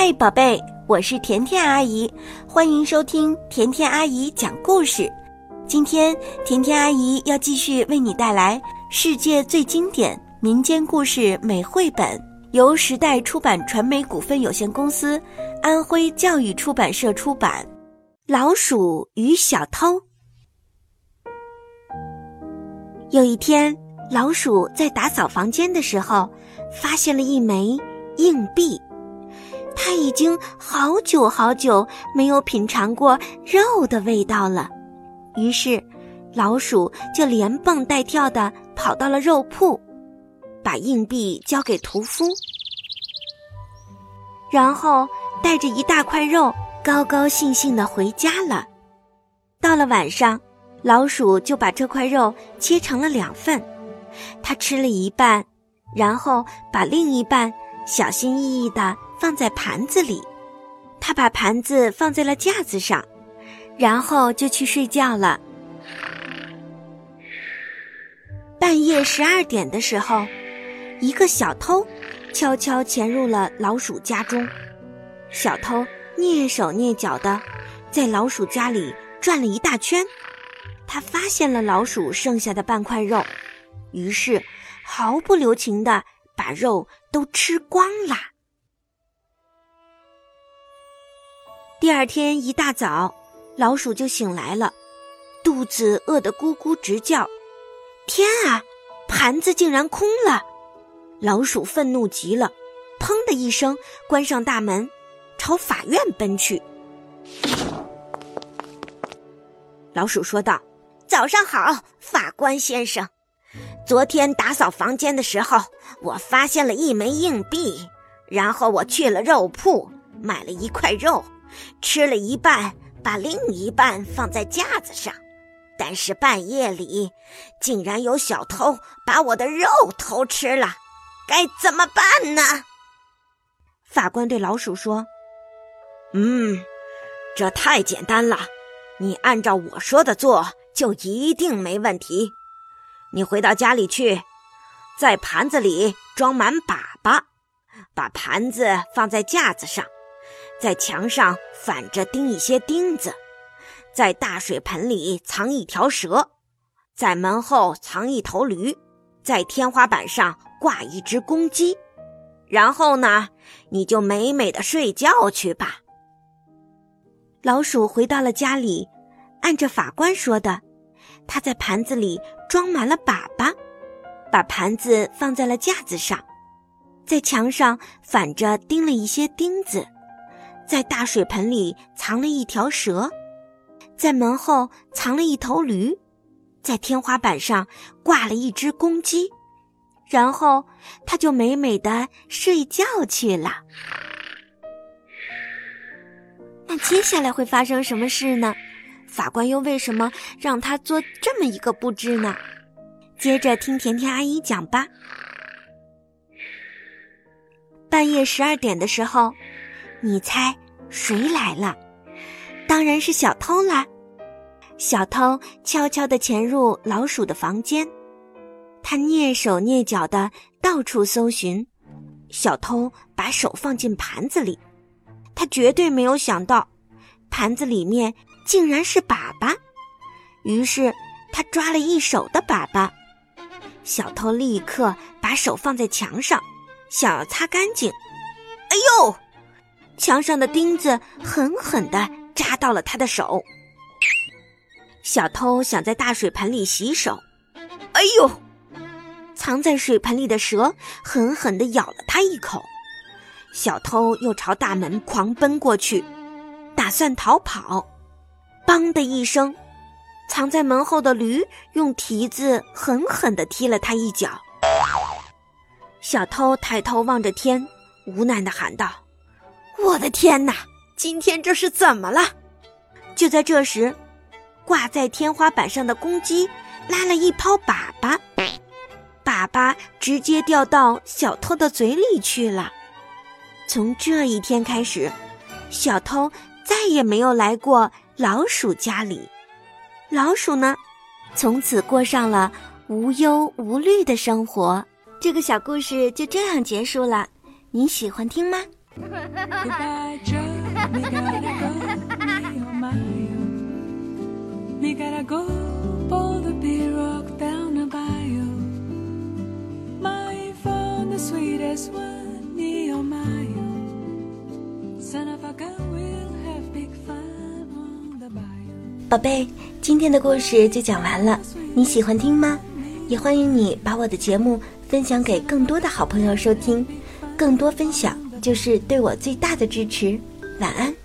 嗨，宝贝，我是甜甜阿姨，欢迎收听甜甜阿姨讲故事。今天，甜甜阿姨要继续为你带来世界最经典民间故事美绘本，由时代出版传媒股份有限公司、安徽教育出版社出版。老鼠与小偷。有一天，老鼠在打扫房间的时候，发现了一枚硬币。它已经好久好久没有品尝过肉的味道了，于是，老鼠就连蹦带跳的跑到了肉铺，把硬币交给屠夫，然后带着一大块肉，高高兴兴的回家了。到了晚上。老鼠就把这块肉切成了两份，它吃了一半，然后把另一半小心翼翼地放在盘子里。他把盘子放在了架子上，然后就去睡觉了。半夜十二点的时候，一个小偷悄悄潜入了老鼠家中。小偷蹑手蹑脚的在老鼠家里转了一大圈。他发现了老鼠剩下的半块肉，于是毫不留情的把肉都吃光了。第二天一大早，老鼠就醒来了，肚子饿得咕咕直叫。天啊，盘子竟然空了！老鼠愤怒极了，砰的一声关上大门，朝法院奔去。老鼠说道。早上好，法官先生。昨天打扫房间的时候，我发现了一枚硬币，然后我去了肉铺买了一块肉，吃了一半，把另一半放在架子上。但是半夜里，竟然有小偷把我的肉偷吃了，该怎么办呢？法官对老鼠说：“嗯，这太简单了，你按照我说的做。”就一定没问题。你回到家里去，在盘子里装满粑粑，把盘子放在架子上，在墙上反着钉一些钉子，在大水盆里藏一条蛇，在门后藏一头驴，在天花板上挂一只公鸡。然后呢，你就美美的睡觉去吧。老鼠回到了家里，按着法官说的。他在盘子里装满了粑粑，把盘子放在了架子上，在墙上反着钉了一些钉子，在大水盆里藏了一条蛇，在门后藏了一头驴，在天花板上挂了一只公鸡，然后他就美美的睡觉去了。那接下来会发生什么事呢？法官又为什么让他做这么一个布置呢？接着听甜甜阿姨讲吧。半夜十二点的时候，你猜谁来了？当然是小偷啦！小偷悄悄地潜入老鼠的房间，他蹑手蹑脚地到处搜寻。小偷把手放进盘子里，他绝对没有想到，盘子里面。竟然是粑粑，于是他抓了一手的粑粑。小偷立刻把手放在墙上，想要擦干净。哎呦！墙上的钉子狠狠地扎到了他的手。小偷想在大水盆里洗手，哎呦！藏在水盆里的蛇狠狠地咬了他一口。小偷又朝大门狂奔过去，打算逃跑。“梆的一声，藏在门后的驴用蹄子狠狠地踢了他一脚。小偷抬头望着天，无奈地喊道：“我的天哪，今天这是怎么了？”就在这时，挂在天花板上的公鸡拉了一泡粑粑，粑粑直接掉到小偷的嘴里去了。从这一天开始，小偷再也没有来过。老鼠家里，老鼠呢，从此过上了无忧无虑的生活。这个小故事就这样结束了，你喜欢听吗？Goodbye, Joe. Me gotta go. Me oh my oh. Me gotta go. Pull the big rock down the bayou. My phone, the sweetest one. Me oh my oh. Son of a gun, we'll have big fun on the bayou. 宝贝，今天的故事就讲完了，你喜欢听吗？也欢迎你把我的节目分享给更多的好朋友收听，更多分享就是对我最大的支持。晚安。